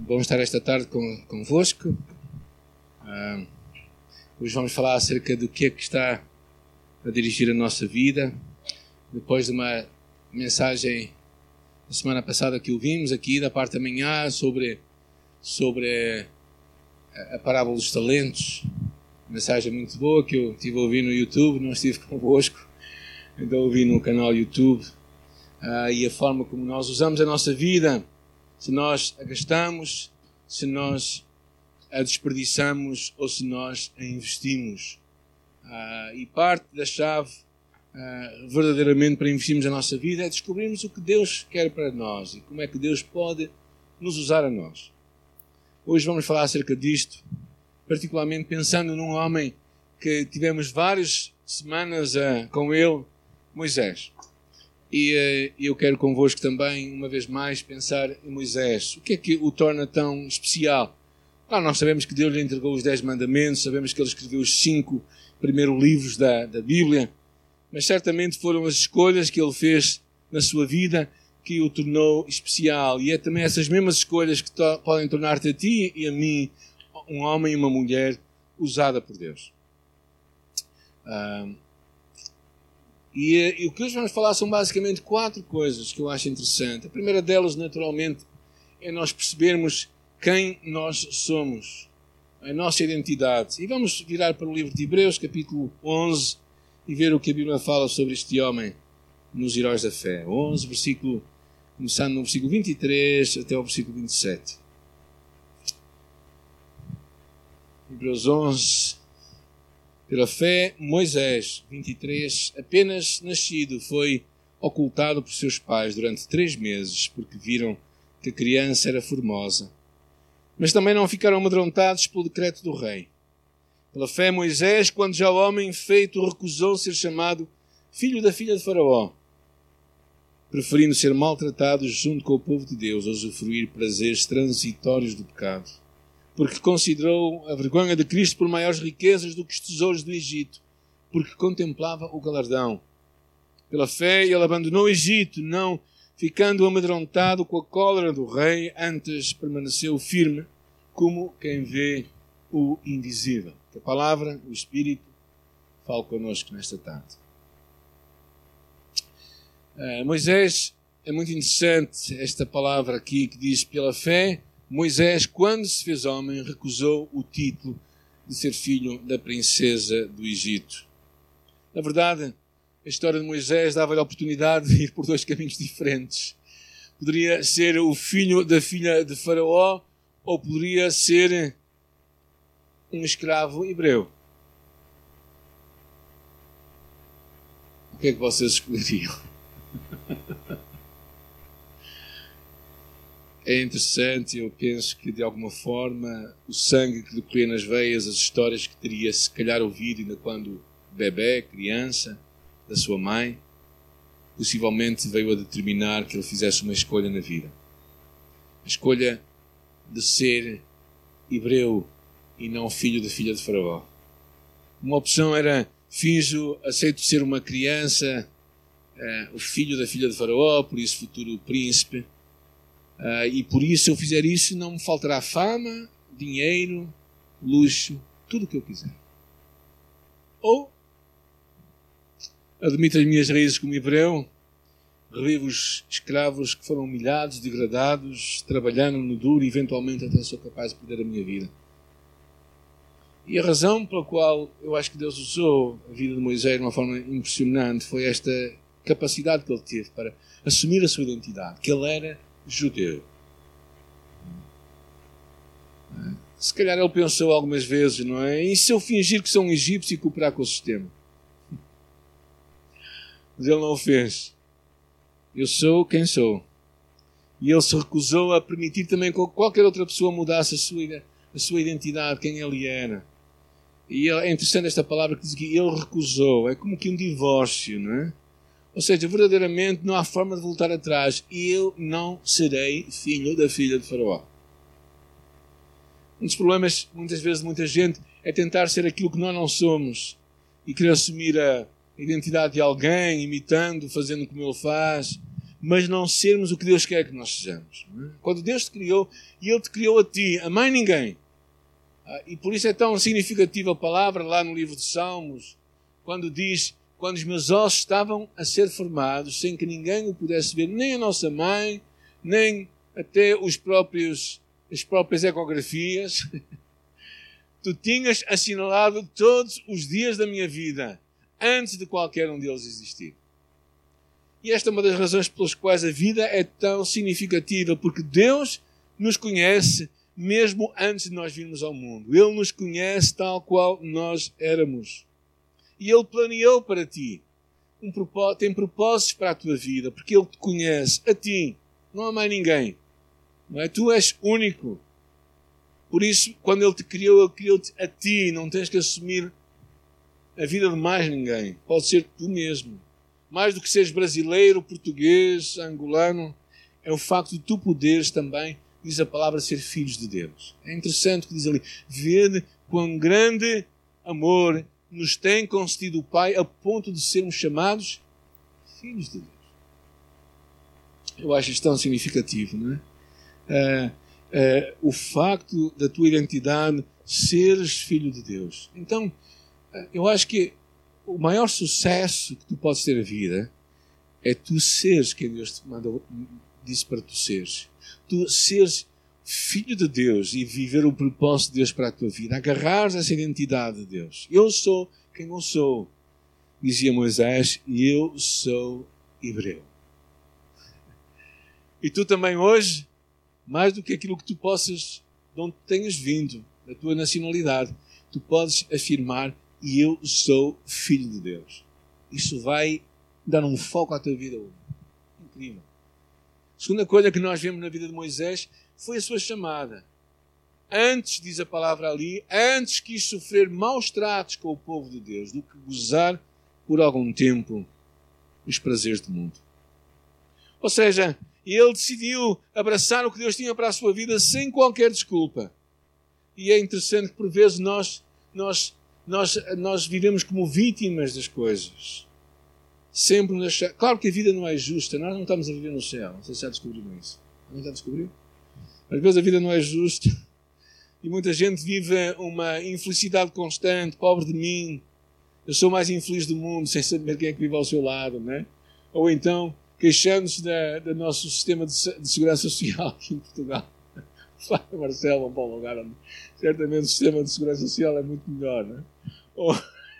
Bom estar esta tarde com, convosco. Uh, hoje vamos falar acerca do que é que está a dirigir a nossa vida. Depois de uma mensagem da semana passada que ouvimos aqui da parte da manhã sobre, sobre a, a parábola dos talentos. Mensagem muito boa que eu tive a ouvir no YouTube, não estive convosco, então ouvi no canal YouTube. Uh, e a forma como nós usamos a nossa vida se nós a gastamos, se nós a desperdiçamos ou se nós a investimos. Ah, e parte da chave ah, verdadeiramente para investirmos a nossa vida é descobrirmos o que Deus quer para nós e como é que Deus pode nos usar a nós. Hoje vamos falar acerca disto, particularmente pensando num homem que tivemos várias semanas ah, com ele, Moisés. E uh, eu quero convosco também, uma vez mais, pensar em Moisés. O que é que o torna tão especial? Claro, nós sabemos que Deus lhe entregou os Dez Mandamentos, sabemos que ele escreveu os cinco primeiros livros da, da Bíblia, mas certamente foram as escolhas que ele fez na sua vida que o tornou especial. E é também essas mesmas escolhas que podem tornar-te a ti e a mim um homem e uma mulher usada por Deus. Uh, e, e, o que hoje vamos falar são basicamente quatro coisas que eu acho interessante. A primeira delas, naturalmente, é nós percebermos quem nós somos, a nossa identidade. E vamos virar para o livro de Hebreus, capítulo 11, e ver o que a Bíblia fala sobre este homem nos Heróis da Fé. 11, versículo, começando no versículo 23 até o versículo 27. Hebreus 11, pela fé, Moisés, 23, apenas nascido, foi ocultado por seus pais durante três meses, porque viram que a criança era formosa. Mas também não ficaram amedrontados pelo decreto do rei. Pela fé, Moisés, quando já homem feito, recusou ser chamado filho da filha de Faraó, preferindo ser maltratado junto com o povo de Deus, a usufruir prazeres transitórios do pecado porque considerou a vergonha de Cristo por maiores riquezas do que os tesouros do Egito, porque contemplava o galardão. Pela fé, ele abandonou o Egito, não ficando amedrontado com a cólera do rei, antes permaneceu firme, como quem vê o invisível. Que a palavra, o Espírito, fale connosco nesta tarde. Uh, Moisés, é muito interessante esta palavra aqui que diz: pela fé, Moisés, quando se fez homem, recusou o título de ser filho da princesa do Egito. Na verdade, a história de Moisés dava-lhe a oportunidade de ir por dois caminhos diferentes. Poderia ser o filho da filha de Faraó ou poderia ser um escravo hebreu. O que é que vocês escolheriam? É interessante, eu penso que de alguma forma o sangue que lhe corria nas veias, as histórias que teria se calhar ouvido ainda quando bebê, criança, da sua mãe, possivelmente veio a determinar que ele fizesse uma escolha na vida. A escolha de ser hebreu e não filho da filha de Faraó. Uma opção era finjo, aceito ser uma criança, uh, o filho da filha de Faraó, por isso futuro príncipe Uh, e por isso, se eu fizer isso, não me faltará fama, dinheiro, luxo, tudo o que eu quiser. Ou admito as minhas raízes como hebreu, revivo os escravos que foram humilhados, degradados, trabalhando no duro e eventualmente até sou capaz de perder a minha vida. E a razão pela qual eu acho que Deus usou a vida de Moisés de uma forma impressionante foi esta capacidade que ele teve para assumir a sua identidade, que ele era judeu. Se calhar ele pensou algumas vezes, não é? E se eu fingir que sou um egípcio e cooperar com o sistema? Mas ele não o fez. Eu sou quem sou. E ele se recusou a permitir também que qualquer outra pessoa mudasse a sua, a sua identidade, quem ele era. E é interessante esta palavra que diz que ele recusou. É como que um divórcio, não é? Ou seja, verdadeiramente não há forma de voltar atrás. Eu não serei filho da filha de Faraó. Um dos problemas, muitas vezes, de muita gente é tentar ser aquilo que nós não somos e querer assumir a identidade de alguém, imitando, fazendo como ele faz, mas não sermos o que Deus quer que nós sejamos. É? Quando Deus te criou, e Ele te criou a ti, a mais ninguém. Ah, e por isso é tão significativa a palavra lá no livro de Salmos, quando diz: Quando os meus ossos estavam a ser formados, sem que ninguém o pudesse ver, nem a nossa mãe, nem até os próprios, as próprias ecografias, tu tinhas assinalado todos os dias da minha vida, antes de qualquer um deles existir. E esta é uma das razões pelas quais a vida é tão significativa, porque Deus nos conhece mesmo antes de nós virmos ao mundo. Ele nos conhece tal qual nós éramos. E Ele planeou para ti. Um propósito, tem propósitos para a tua vida, porque Ele te conhece, a ti. Não há mais ninguém. Não é? Tu és único. Por isso, quando Ele te criou, Ele criou-te a ti. Não tens que assumir a vida de mais ninguém. Pode ser tu mesmo. Mais do que seres brasileiro, português, angolano, é o facto de tu poderes também, diz a palavra, ser filhos de Deus. É interessante que diz ali. Vede quão grande amor nos tem concedido o Pai a ponto de sermos chamados filhos de Deus. Eu acho isto tão significativo, não é? Uh, uh, o facto da tua identidade seres filho de Deus. Então, uh, eu acho que o maior sucesso que tu podes ter na vida é tu seres quem Deus te mandou, disse para tu seres. Tu seres filho de Deus e viver o propósito de Deus para a tua vida. Agarrares essa identidade de Deus. Eu sou quem eu sou, dizia Moisés, e eu sou hebreu. E tu também hoje, mais do que aquilo que tu possas, de onde tenhas vindo, da tua nacionalidade, tu podes afirmar: e eu sou filho de Deus. Isso vai dar um foco à tua vida hoje. Incrível. Segunda coisa que nós vemos na vida de Moisés foi a sua chamada. Antes, diz a palavra ali, antes quis sofrer maus tratos com o povo de Deus do que gozar por algum tempo os prazeres do mundo. Ou seja, ele decidiu abraçar o que Deus tinha para a sua vida sem qualquer desculpa. E é interessante que por vezes nós, nós, nós, nós vivemos como vítimas das coisas. Sempre nos. Claro que a vida não é justa, nós não estamos a viver no céu. Se já descobriram isso. Não já descobriu? Às vezes a vida não é justa e muita gente vive uma infelicidade constante, pobre de mim. Eu sou mais infeliz do mundo, sem saber quem é que vive ao seu lado, né? Ou então queixando-se do nosso sistema de, de, segurança social aqui em Portugal. Fala Marcelo, vamos para um lugar onde certamente o sistema de segurança social é muito melhor. Né? Ou,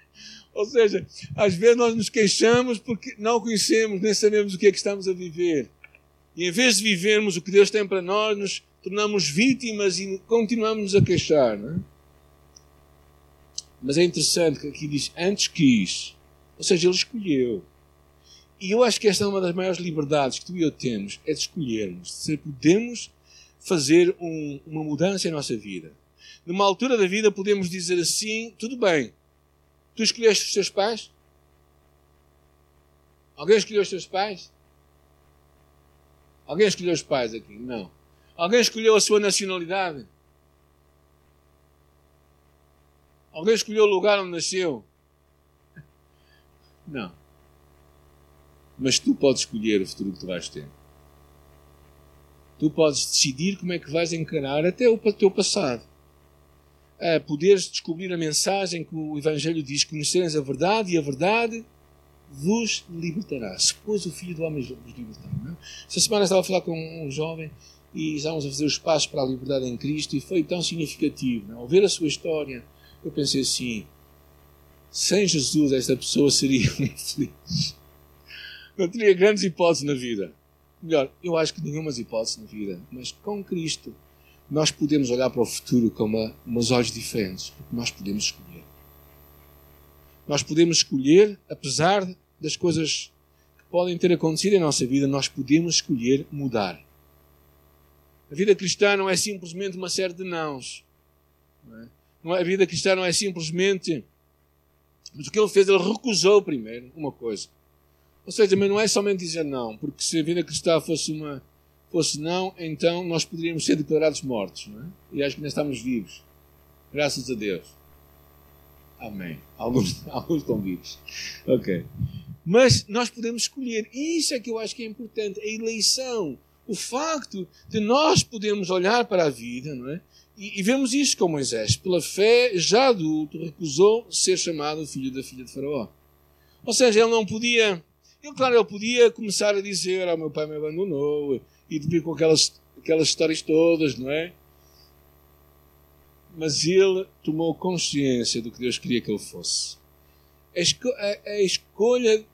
ou seja, às vezes nós nos queixamos porque não conhecemos, nem sabemos o que é que estamos a viver. E em vez de vivermos o que Deus tem para nós, nos tornamos vítimas e continuamos a queixar. Né? Mas é interessante que aqui diz antes quis. Ou seja, ele escolheu. E eu acho que esta é uma das maiores liberdades que tu e eu temos, é de escolhermos, de podemos fazer um, uma mudança em nossa vida. Numa altura da vida podemos dizer assim, tudo bem, tu escolheste os teus pais? Alguém escolheu os teus pais? Alguém escolheu os pais aqui? Não. Alguém escolheu a sua nacionalidade? Alguém escolheu o lugar onde nasceu? Não. Mas tu podes escolher o futuro que tu vais ter. Tu podes decidir como é que vais encarar até o teu passado. A poderes descobrir a mensagem que o Evangelho diz: conhecereis a verdade e a verdade vos libertará. Se pois o Filho do Homem vos libertar. Não? É? Esta semana estava a falar com um jovem e estávamos a fazer os passos para a liberdade em Cristo e foi tão significativo. Não? Ao ver a sua história, eu pensei assim: sem Jesus, esta pessoa seria infeliz não teria grandes hipóteses na vida. Melhor, eu acho que nenhuma hipóteses na vida, mas com Cristo nós podemos olhar para o futuro com uma, umas olhos diferentes, porque nós podemos escolher. Nós podemos escolher, apesar das coisas que podem ter acontecido em nossa vida, nós podemos escolher mudar. A vida cristã não é simplesmente uma série de nãos. Não é? A vida cristã não é simplesmente. Mas o que ele fez, ele recusou primeiro uma coisa. Ou seja, mas não é somente dizer não, porque se a vida cristã fosse uma fosse não, então nós poderíamos ser declarados mortos, não é? E acho que ainda estamos vivos. Graças a Deus. Amém. Alguns, alguns estão vivos. Ok. Mas nós podemos escolher. Isso é que eu acho que é importante. A eleição. O facto de nós podermos olhar para a vida, não é? E, e vemos isso com Moisés. Pela fé, já adulto, recusou ser chamado filho da filha de Faraó. Ou seja, ele não podia. Ele, claro, ele podia começar a dizer: Ah, meu pai me abandonou, e depois com aquelas, aquelas histórias todas, não é? Mas ele tomou consciência do que Deus queria que ele fosse. A, esco a, a escolha,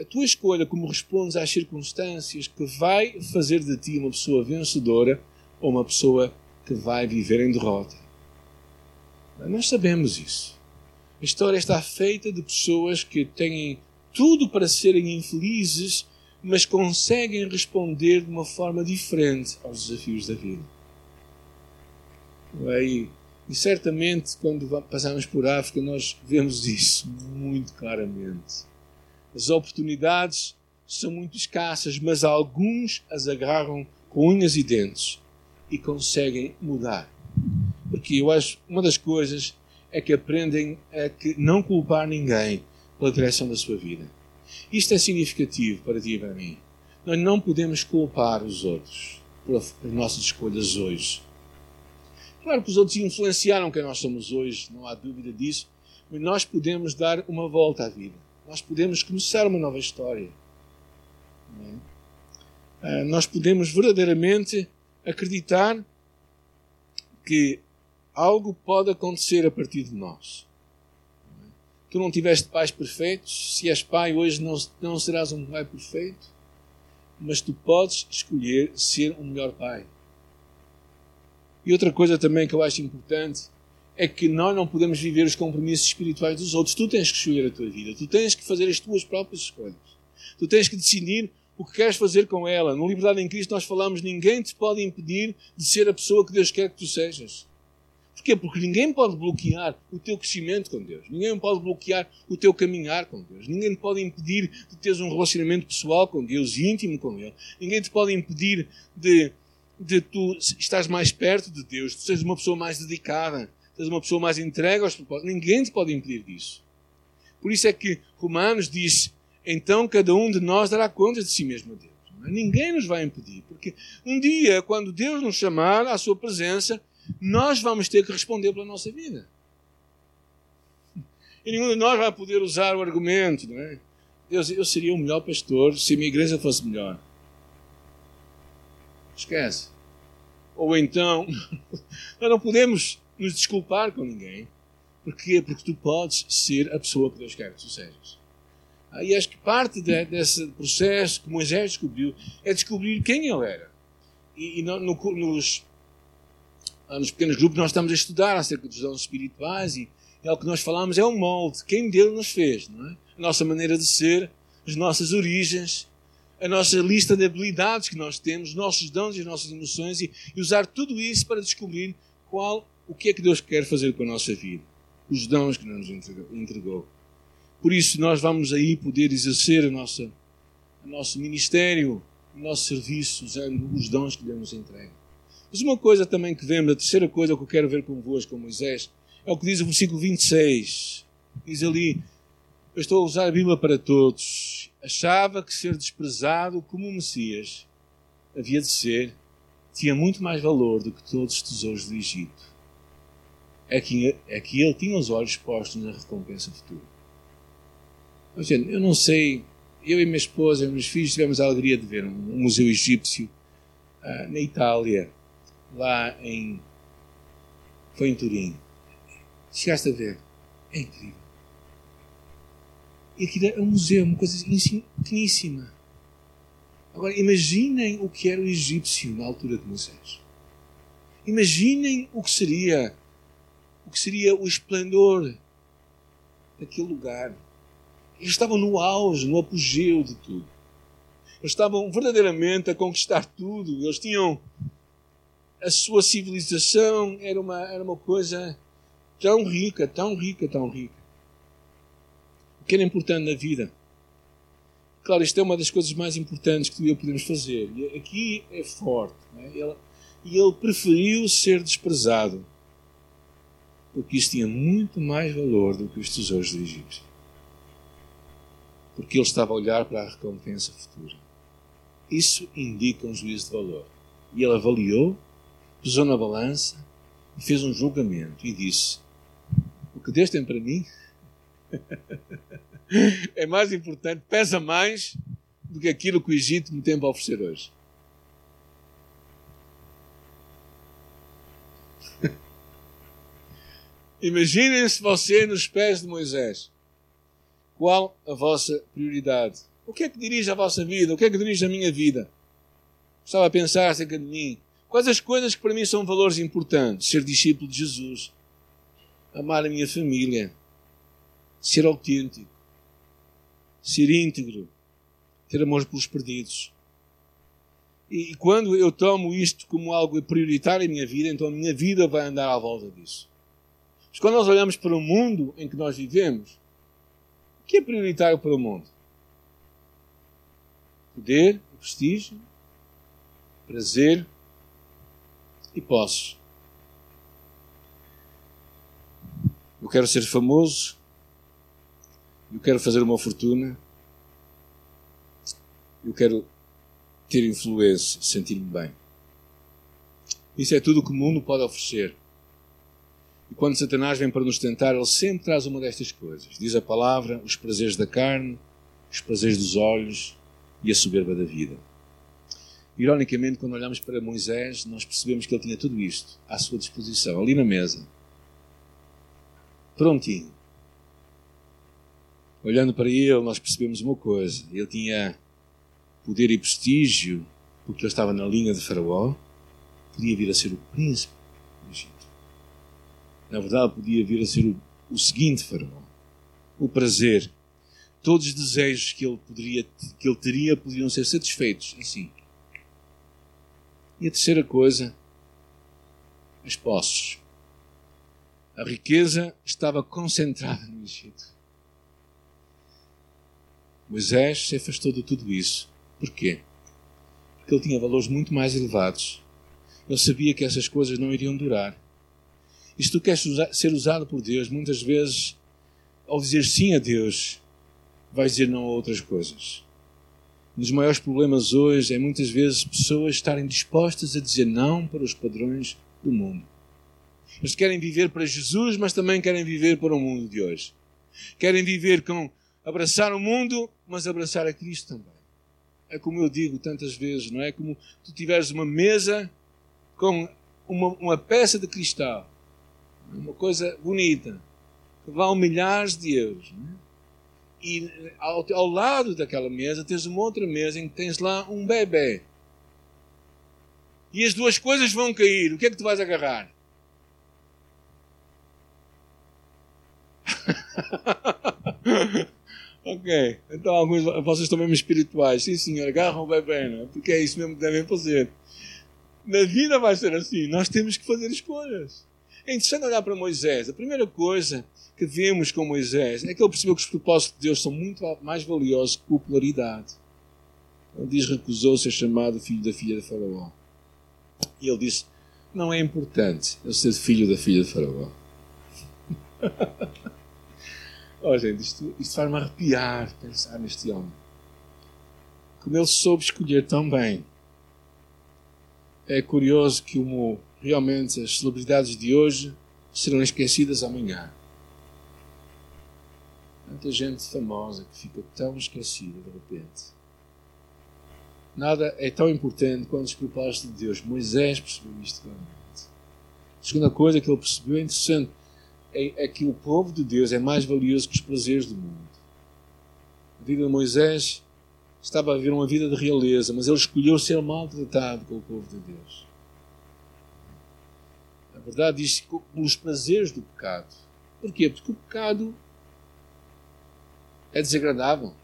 a tua escolha, como respondes às circunstâncias, que vai fazer de ti uma pessoa vencedora ou uma pessoa que vai viver em derrota. Nós sabemos isso. A história está feita de pessoas que têm tudo para serem infelizes, mas conseguem responder de uma forma diferente aos desafios da vida. E, e certamente, quando passamos por África, nós vemos isso muito claramente. As oportunidades são muito escassas, mas alguns as agarram com unhas e dentes e conseguem mudar. Porque eu acho uma das coisas é que aprendem a que não culpar ninguém pela direção da sua vida. Isto é significativo para ti e para mim. Nós não podemos culpar os outros pelas nossas escolhas hoje. Claro que os outros influenciaram quem nós somos hoje, não há dúvida disso, mas nós podemos dar uma volta à vida. Nós podemos começar uma nova história. É? Ah, nós podemos verdadeiramente acreditar que algo pode acontecer a partir de nós. Tu não tiveste pais perfeitos, se és pai hoje não, não serás um pai perfeito, mas tu podes escolher ser um melhor pai. E outra coisa também que eu acho importante é que nós não podemos viver os compromissos espirituais dos outros. Tu tens que escolher a tua vida, tu tens que fazer as tuas próprias escolhas. Tu tens que decidir o que queres fazer com ela. No Liberdade em Cristo nós falamos: ninguém te pode impedir de ser a pessoa que Deus quer que tu sejas. Porquê? Porque ninguém pode bloquear o teu crescimento com Deus. Ninguém pode bloquear o teu caminhar com Deus. Ninguém te pode impedir de teres um relacionamento pessoal com Deus, íntimo com Ele. Ninguém te pode impedir de, de tu estás mais perto de Deus, de seres uma pessoa mais dedicada, seres uma pessoa mais entregue aos propósitos. Ninguém te pode impedir disso. Por isso é que Romanos diz então cada um de nós dará conta de si mesmo a Deus. É? Ninguém nos vai impedir, porque um dia, quando Deus nos chamar à sua presença, nós vamos ter que responder pela nossa vida. E nenhum de nós vai poder usar o argumento, não é? Deus, eu seria o melhor pastor se a minha igreja fosse melhor. Esquece. Ou então, nós não podemos nos desculpar com ninguém. Porquê? Porque tu podes ser a pessoa que Deus quer que tu sejas. E acho que parte de, desse processo que Moisés descobriu é descobrir quem ele era. E, e no, no, nos, nos pequenos grupos nós estamos a estudar acerca dos dons espirituais e é o que nós falamos é um molde, quem Deus nos fez, não é? A nossa maneira de ser, as nossas origens, a nossa lista de habilidades que nós temos, os nossos dons e as nossas emoções e, e usar tudo isso para descobrir qual, o que é que Deus quer fazer com a nossa vida, os dons que nos entregou. Por isso, nós vamos aí poder exercer o nosso ministério, o nosso serviço, usando os dons que Deus nos entrega. Mas uma coisa também que vemos, a terceira coisa que eu quero ver convosco, com Moisés, é o que diz o versículo 26. Diz ali: Eu estou a usar a Bíblia para todos. Achava que ser desprezado como o Messias havia de ser, tinha muito mais valor do que todos os tesouros do Egito. É que, é que ele tinha os olhos postos na recompensa futura. Gente, eu não sei, eu e minha esposa e meus filhos tivemos a alegria de ver um, museu egípcio uh, na Itália, lá em. Foi em Turim. Chegaste a ver? É incrível. E aquilo é um museu, uma coisa pequeníssima. Agora, imaginem o que era o egípcio na altura de Moisés. Imaginem o que seria o que seria o esplendor daquele lugar eles estavam no auge, no apogeu de tudo. Eles estavam verdadeiramente a conquistar tudo. Eles tinham. A sua civilização era uma, era uma coisa tão rica, tão rica, tão rica. O que era importante na vida. Claro, isto é uma das coisas mais importantes que eu podemos fazer. Aqui é forte. É? Ele, e ele preferiu ser desprezado. Porque isso tinha muito mais valor do que os tesouros do Egito porque ele estava a olhar para a recompensa futura. Isso indica um juízo de valor. E ele avaliou, pesou na balança e fez um julgamento e disse: O que Deus tem para mim é mais importante, pesa mais do que aquilo que o Egito me tem para oferecer hoje. Imaginem-se você nos pés de Moisés. Qual a vossa prioridade? O que é que dirige a vossa vida? O que é que dirige a minha vida? Estava a pensar acerca de mim. Quais as coisas que para mim são valores importantes? Ser discípulo de Jesus, amar a minha família, ser autêntico, ser íntegro, ter amor pelos perdidos. E quando eu tomo isto como algo prioritário em minha vida, então a minha vida vai andar à volta disso. Mas quando nós olhamos para o mundo em que nós vivemos, o que é prioritário para o mundo? Poder, prestígio, prazer e posse. Eu quero ser famoso, eu quero fazer uma fortuna, eu quero ter influência, sentir-me bem. Isso é tudo o que o mundo pode oferecer. E quando Satanás vem para nos tentar, ele sempre traz uma destas coisas. Diz a palavra: os prazeres da carne, os prazeres dos olhos e a soberba da vida. Ironicamente, quando olhamos para Moisés, nós percebemos que ele tinha tudo isto à sua disposição, ali na mesa. Prontinho. Olhando para ele, nós percebemos uma coisa: ele tinha poder e prestígio, porque ele estava na linha de Faraó, podia vir a ser o príncipe. Na verdade, podia vir a ser o, o seguinte Faraó: o prazer. Todos os desejos que ele, poderia, que ele teria poderiam ser satisfeitos assim. E a terceira coisa, as posses. A riqueza estava concentrada no Egito. Moisés se afastou de tudo isso. Porquê? Porque ele tinha valores muito mais elevados. Ele sabia que essas coisas não iriam durar. Se tu queres ser usado por Deus, muitas vezes, ao dizer sim a Deus, vais dizer não a outras coisas. Um dos maiores problemas hoje é muitas vezes pessoas estarem dispostas a dizer não para os padrões do mundo. Eles querem viver para Jesus, mas também querem viver para o mundo de hoje. Querem viver com abraçar o mundo, mas abraçar a Cristo também. É como eu digo tantas vezes, não é? Como tu tiveres uma mesa com uma, uma peça de cristal, uma coisa bonita, que vale milhares de euros. Não é? e ao, ao lado daquela mesa tens uma outra mesa em que tens lá um bebê. E as duas coisas vão cair. O que é que tu vais agarrar? ok, então alguns vocês estão mesmo espirituais. Sim, senhor, agarram o bebê, não é? Porque é isso mesmo que devem fazer. Na vida vai ser assim. Nós temos que fazer escolhas. É interessante olhar para Moisés. A primeira coisa que vemos com Moisés é que ele percebeu que os propósitos de Deus são muito mais valiosos que popularidade. Ele diz: recusou ser chamado filho da filha de Faraó. E ele disse: não é importante eu ser filho da filha de Faraó. oh, gente, isto, isto faz-me arrepiar pensar neste homem. Como ele soube escolher tão bem. É curioso que como realmente as celebridades de hoje serão esquecidas amanhã. Tanta gente famosa que fica tão esquecida de repente. Nada é tão importante quanto os propósitos de Deus. Moisés percebeu isto claramente. A segunda coisa que ele percebeu é interessante é, é que o povo de Deus é mais valioso que os prazeres do mundo. A vida de Moisés estava a viver uma vida de realeza, mas ele escolheu ser maltratado com o povo de Deus. Verdade diz pelos prazeres do pecado. Porquê? Porque o pecado é desagradável?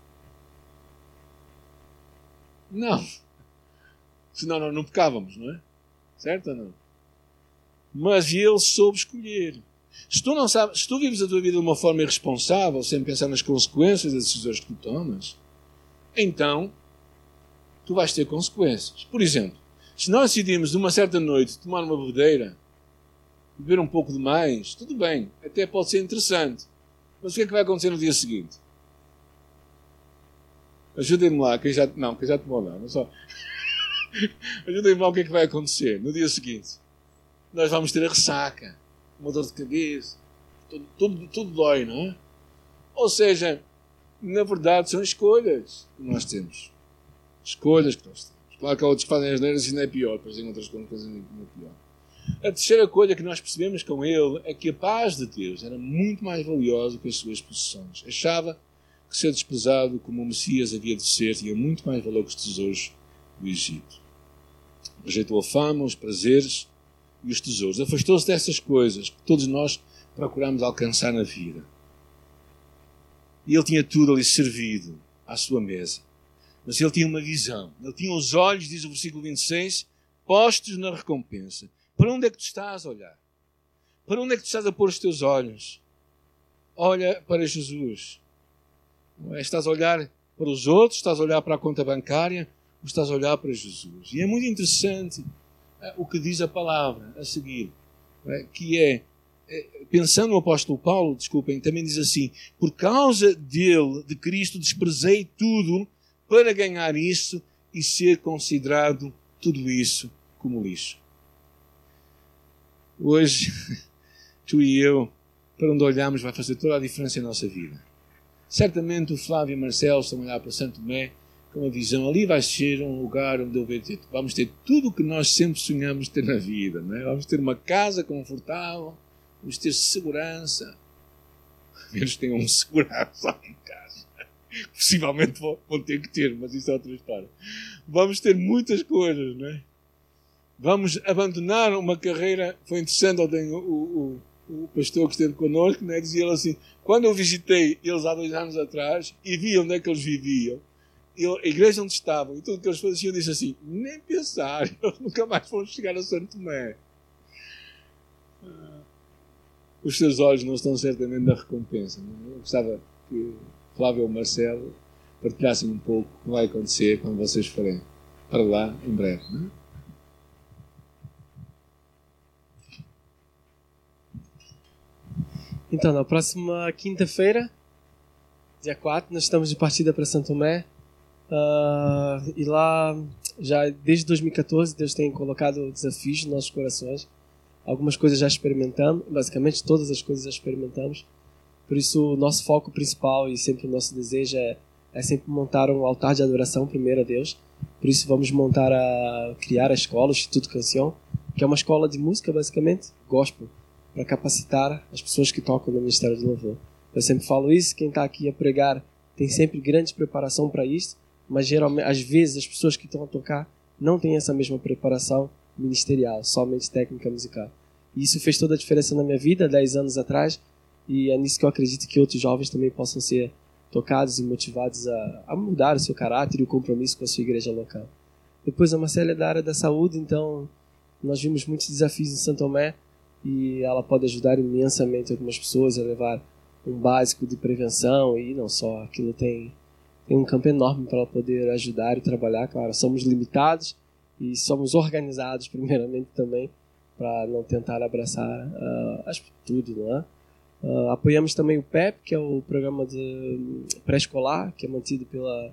Não. Senão nós não pecávamos, não é? Certo ou não? Mas ele soube escolher. Se tu, não sabes, se tu vives a tua vida de uma forma irresponsável, sem pensar nas consequências das decisões que tu tomas, então tu vais ter consequências. Por exemplo, se nós decidimos numa certa noite tomar uma bebedeira, beber um pouco demais, tudo bem, até pode ser interessante. Mas o que é que vai acontecer no dia seguinte? Ajudem-me lá, quem já, não, quem já tomou não, não só. Ajudem-me lá o que é que vai acontecer no dia seguinte. Nós vamos ter a ressaca, uma dor de cabeça, tudo, tudo, tudo dói, não é? Ou seja, na verdade são escolhas que nós temos. Escolhas que nós temos. Claro que há outros que fazem as neiras e não é pior, depois tem outras coisas não é pior. A terceira coisa que nós percebemos com ele é que a paz de Deus era muito mais valiosa que as suas possessões. Achava que ser desprezado como o Messias havia de ser tinha muito mais valor que os tesouros do Egito. Rejeitou a fama, os prazeres e os tesouros. Afastou-se dessas coisas que todos nós procuramos alcançar na vida. E ele tinha tudo ali servido à sua mesa. Mas ele tinha uma visão. Ele tinha os olhos, diz o versículo 26, postos na recompensa. Para onde é que tu estás a olhar? Para onde é que tu estás a pôr os teus olhos? Olha para Jesus. É? Estás a olhar para os outros, estás a olhar para a conta bancária, ou estás a olhar para Jesus? E é muito interessante é, o que diz a palavra a seguir, é? que é, é, pensando no apóstolo Paulo, desculpem, também diz assim: por causa dele, de Cristo, desprezei tudo para ganhar isso e ser considerado tudo isso como lixo. Hoje, tu e eu, para onde olhamos, vai fazer toda a diferença em nossa vida. Certamente o Flávio e o Marcelo estão a olhar para Santo Tomé com uma visão. Ali vai ser um lugar onde eu ter, vamos ter tudo o que nós sempre sonhamos ter na vida. Não é? Vamos ter uma casa confortável, vamos ter segurança. Menos tenham um segurança em casa. Possivelmente vão ter que ter, mas isso é outra história. Vamos ter muitas coisas, não é? Vamos abandonar uma carreira. Foi interessante ontem o, o, o pastor que esteve connosco, né, dizia ele assim: quando eu visitei eles há dois anos atrás e vi onde é que eles viviam, eu, a igreja onde estavam e tudo que eles faziam, eu disse assim: nem pensar, eles nunca mais vão chegar a Santo Tomé. Os seus olhos não estão certamente na recompensa. Não? É? Eu gostava que Flávio ou Marcelo partilhassem um pouco o que vai acontecer quando vocês forem para lá em breve. Então, na próxima quinta-feira, dia 4, nós estamos de partida para Santo Tomé. Uh, e lá, já desde 2014, Deus tem colocado desafios nos nossos corações. Algumas coisas já experimentamos, basicamente todas as coisas já experimentamos. Por isso, o nosso foco principal e sempre o nosso desejo é, é sempre montar um altar de adoração primeiro a Deus. Por isso, vamos montar a criar a escola, o Instituto Canção, que é uma escola de música, basicamente, gospel para capacitar as pessoas que tocam no Ministério de Louvor. Eu sempre falo isso, quem está aqui a pregar tem sempre grande preparação para isso, mas geralmente, às vezes, as pessoas que estão a tocar não têm essa mesma preparação ministerial, somente técnica musical. E isso fez toda a diferença na minha vida, 10 anos atrás, e é nisso que eu acredito que outros jovens também possam ser tocados e motivados a, a mudar o seu caráter e o compromisso com a sua igreja local. Depois, a Marcela é da área da saúde, então nós vimos muitos desafios em Santo Tomé, e ela pode ajudar imensamente algumas pessoas a levar um básico de prevenção e não só. Aquilo tem, tem um campo enorme para ela poder ajudar e trabalhar. Claro, somos limitados e somos organizados, primeiramente, também, para não tentar abraçar uh, tudo, não é? Uh, apoiamos também o PEP, que é o programa de pré-escolar, que é mantido pela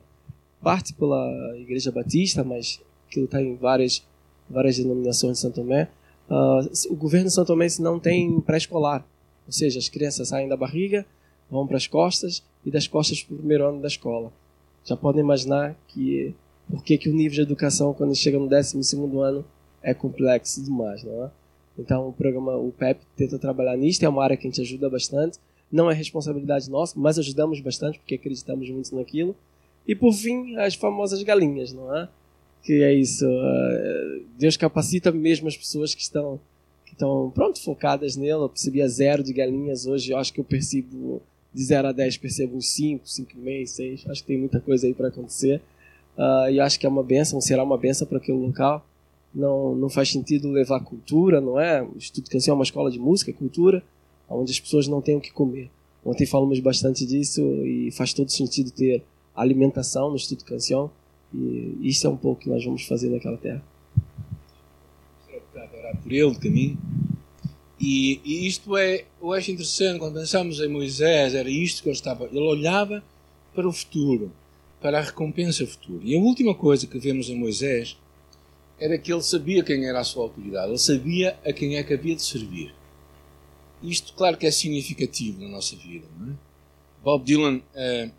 parte pela Igreja Batista, mas aquilo está em várias, várias denominações de Santo Tomé. Uh, o governo santomense não tem pré-escolar, ou seja, as crianças saem da barriga, vão para as costas e das costas para o primeiro ano da escola. Já podem imaginar que por que, o nível de educação quando chega no 12 ano é complexo demais, não é? Então o programa, o PEP tenta trabalhar nisto, é uma área que a gente ajuda bastante. Não é responsabilidade nossa, mas ajudamos bastante porque acreditamos muito naquilo. E por fim, as famosas galinhas, não é? Que é isso. Uh, Deus capacita mesmo as pessoas que estão, que estão pronto, focadas nele. Eu percebia zero de galinhas hoje, eu acho que eu percebo de 0 a 10, percebo uns 5, 5,5, 6. Acho que tem muita coisa aí para acontecer. Uh, e acho que é uma benção, será uma benção para aquele local. Não, não faz sentido levar cultura, não é? O Instituto Canção é uma escola de música, e cultura, onde as pessoas não têm o que comer. Ontem falamos bastante disso e faz todo sentido ter alimentação no Instituto Canção e isso é um pouco que nós vamos fazer naquela terra. Orar por ele, caminho. E, e, isto é, eu acho interessante, quando pensamos em Moisés, era isto que ele estava. Ele olhava para o futuro, para a recompensa futura. E a última coisa que vemos em Moisés era que ele sabia quem era a sua autoridade, ele sabia a quem é que havia de servir. Isto, claro que é significativo na nossa vida. É? Bob Dylan uh,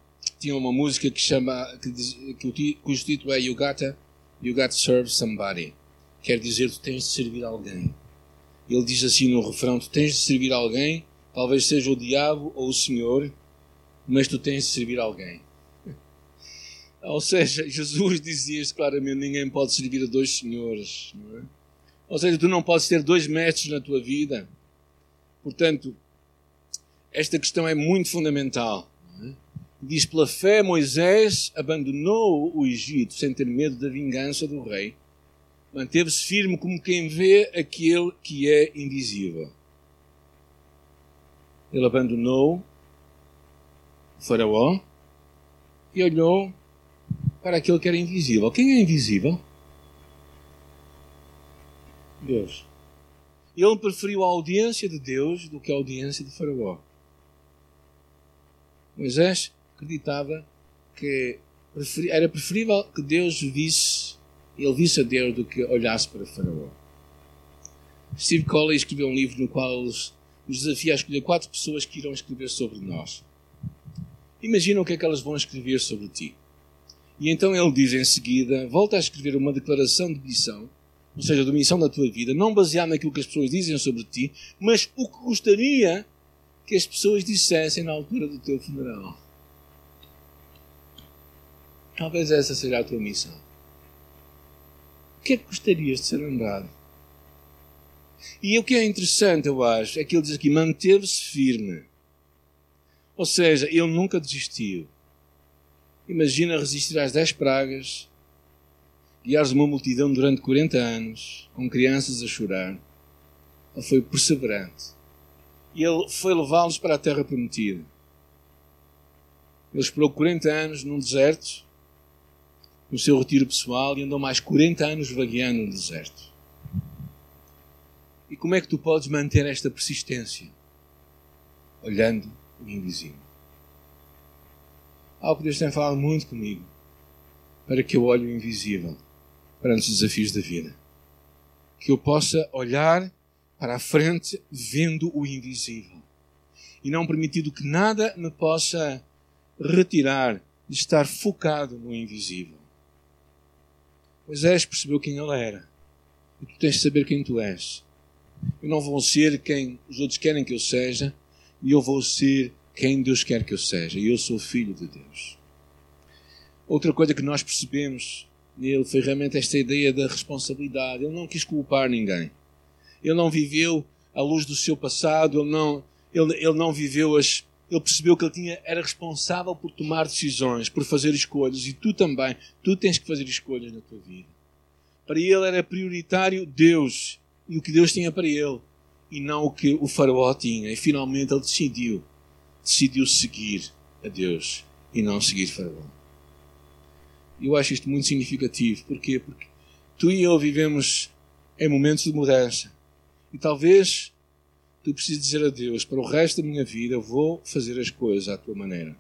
tinha uma música que chama, que que, cujo título é You Gotta, you gotta Serve Somebody. Quer dizer, tu tens de servir alguém. Ele diz assim no refrão: Tu tens de servir alguém, talvez seja o diabo ou o Senhor, mas tu tens de servir alguém. Ou seja, Jesus dizia isto claramente: ninguém pode servir a dois senhores. É? Ou seja, tu não podes ter dois mestres na tua vida. Portanto, esta questão é muito fundamental. Diz: pela fé, Moisés abandonou o Egito sem ter medo da vingança do rei. Manteve-se firme como quem vê aquele que é invisível. Ele abandonou o Faraó e olhou para aquele que era invisível. Quem é invisível? Deus. Ele preferiu a audiência de Deus do que a audiência de Faraó. Moisés acreditava que era preferível que Deus visse, ele visse a Deus do que olhasse para Faraó. Steve Colley escreveu um livro no qual nos desafia a escolher quatro pessoas que irão escrever sobre nós. Imagina o que é que elas vão escrever sobre ti. E então ele diz em seguida: volta a escrever uma declaração de missão, ou seja, de missão da tua vida, não baseada naquilo que as pessoas dizem sobre ti, mas o que gostaria que as pessoas dissessem na altura do teu funeral. Talvez essa seja a tua missão. O que é que gostarias de ser lembrado? E o que é interessante, eu acho, é que ele diz aqui: manteve-se firme. Ou seja, ele nunca desistiu. Imagina resistir às dez pragas, guiares uma multidão durante 40 anos, com crianças a chorar. Ele foi perseverante. E ele foi levá-los para a terra prometida. Ele esperou 40 anos num deserto, no seu retiro pessoal, e andou mais 40 anos vagueando no deserto. E como é que tu podes manter esta persistência? Olhando o invisível algo que Deus tem falado muito comigo, para que eu olhe o invisível perante os desafios da vida. Que eu possa olhar para a frente vendo o invisível. E não permitindo que nada me possa retirar de estar focado no invisível. Moisés percebeu quem ele era. E tu tens de saber quem tu és. Eu não vou ser quem os outros querem que eu seja, e eu vou ser quem Deus quer que eu seja. E eu sou filho de Deus. Outra coisa que nós percebemos nele foi realmente esta ideia da responsabilidade. Ele não quis culpar ninguém. Ele não viveu à luz do seu passado, ele não, ele, ele não viveu as. Ele percebeu que ele tinha, era responsável por tomar decisões, por fazer escolhas, e tu também. Tu tens que fazer escolhas na tua vida. Para ele era prioritário Deus e o que Deus tinha para ele, e não o que o Faraó tinha. E finalmente ele decidiu decidiu seguir a Deus e não seguir Faraó. Eu acho isto muito significativo. Porquê? Porque tu e eu vivemos em momentos de mudança. E talvez tu precises dizer a Deus: para o resto da minha vida, vou fazer as coisas à tua maneira.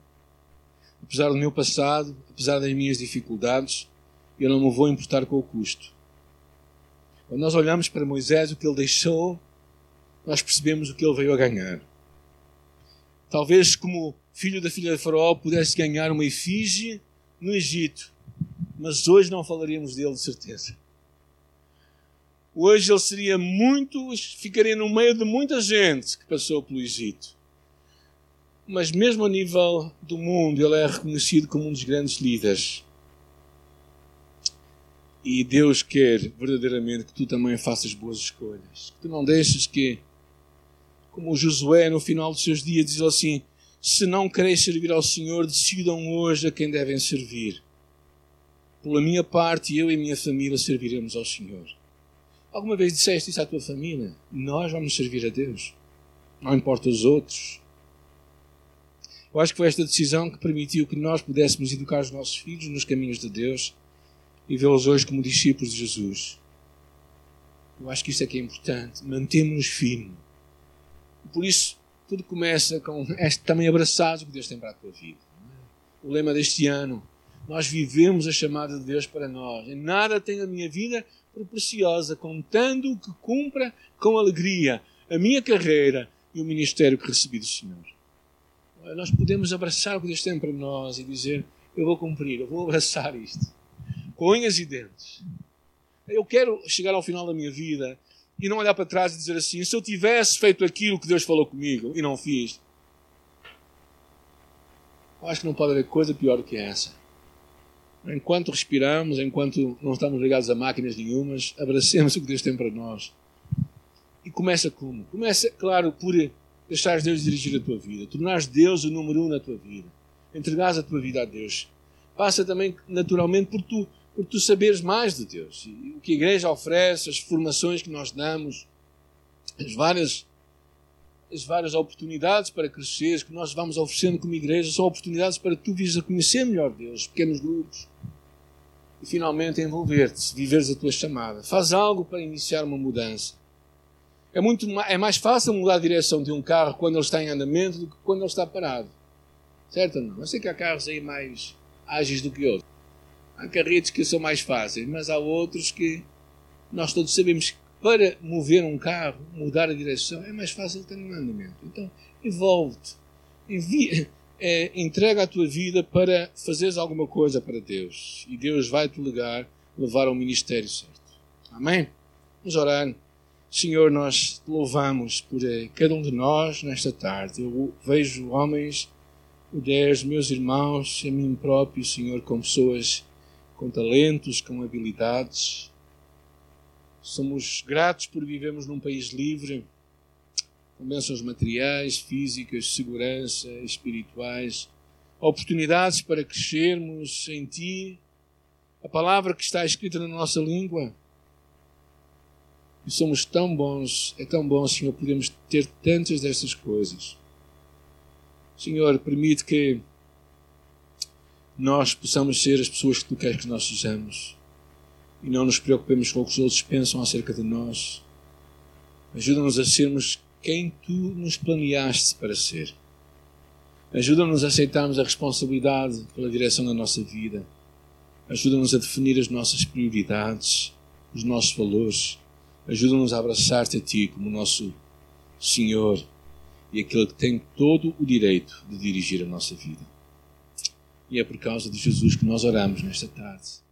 Apesar do meu passado, apesar das minhas dificuldades, eu não me vou importar com o custo. Quando nós olhamos para Moisés, o que ele deixou, nós percebemos o que ele veio a ganhar. Talvez, como filho da filha de Faraó, pudesse ganhar uma efígie no Egito. Mas hoje não falaríamos dele, de certeza. Hoje ele seria muito. ficaria no meio de muita gente que passou pelo Egito. Mas, mesmo a nível do mundo, ele é reconhecido como um dos grandes líderes. E Deus quer verdadeiramente que tu também faças boas escolhas. Que tu não deixes que como Josué no final dos seus dias diz assim: Se não quereis servir ao Senhor, decidam hoje a quem devem servir. Pela minha parte, eu e minha família serviremos ao Senhor. Alguma vez disseste isso à tua família? Nós vamos servir a Deus. Não importa os outros. Eu acho que foi esta decisão que permitiu que nós pudéssemos educar os nossos filhos nos caminhos de Deus e vê-los hoje como discípulos de Jesus. Eu acho que isso é que é importante. Mantemos-nos firmes por isso, tudo começa com este também abraçado que Deus tem para a tua vida. O lema deste ano, Nós vivemos a chamada de Deus para nós. E nada tem a minha vida preciosa, contando que cumpra com alegria a minha carreira e o ministério que recebi do Senhor. Nós podemos abraçar o que Deus tem para nós e dizer: Eu vou cumprir, eu vou abraçar isto, com unhas e dentes. Eu quero chegar ao final da minha vida e não olhar para trás e dizer assim: se eu tivesse feito aquilo que Deus falou comigo e não fiz, eu acho que não pode haver coisa pior do que essa. Enquanto respiramos, enquanto não estamos ligados a máquinas nenhumas, abracemos o que Deus tem para nós. E começa como? Começa, claro, por deixares Deus dirigir a tua vida, tornares Deus o número um na tua vida, entregares a tua vida a Deus. Passa também, naturalmente, por tu por tu saberes mais de Deus. E o que a igreja oferece, as formações que nós damos, as várias, as várias oportunidades para cresceres que nós vamos oferecendo como igreja, são oportunidades para tu vires a conhecer melhor Deus, pequenos grupos. E finalmente envolver-te, viveres a tua chamada. Faz algo para iniciar uma mudança. É, muito, é mais fácil mudar a direção de um carro quando ele está em andamento do que quando ele está parado. Certo ou não? Eu sei que há carros aí mais ágeis do que outros. Há carretos que são mais fáceis, mas há outros que nós todos sabemos para mover um carro, mudar a direção, é mais fácil ter um andamento. Então, envolve-te. É, entrega a tua vida para fazeres alguma coisa para Deus. E Deus vai te legar, levar ao ministério certo. Amém? Vamos orar. Senhor, nós te louvamos por eh, cada um de nós nesta tarde. Eu vejo homens, mulheres, meus irmãos, a mim próprio, Senhor, como pessoas com talentos, com habilidades. Somos gratos por vivermos num país livre, com bênçãos materiais, físicas, segurança, espirituais, oportunidades para crescermos em Ti, a palavra que está escrita na nossa língua. E somos tão bons, é tão bom, Senhor, podemos ter tantas destas coisas. Senhor, permite que nós possamos ser as pessoas que tu queres que nós sejamos e não nos preocupemos com o que os outros pensam acerca de nós. Ajuda-nos a sermos quem tu nos planeaste para ser. Ajuda-nos a aceitarmos a responsabilidade pela direção da nossa vida. Ajuda-nos a definir as nossas prioridades, os nossos valores. Ajuda-nos a abraçar-te a ti como nosso Senhor e aquele que tem todo o direito de dirigir a nossa vida. E é por causa de Jesus que nós oramos nesta tarde.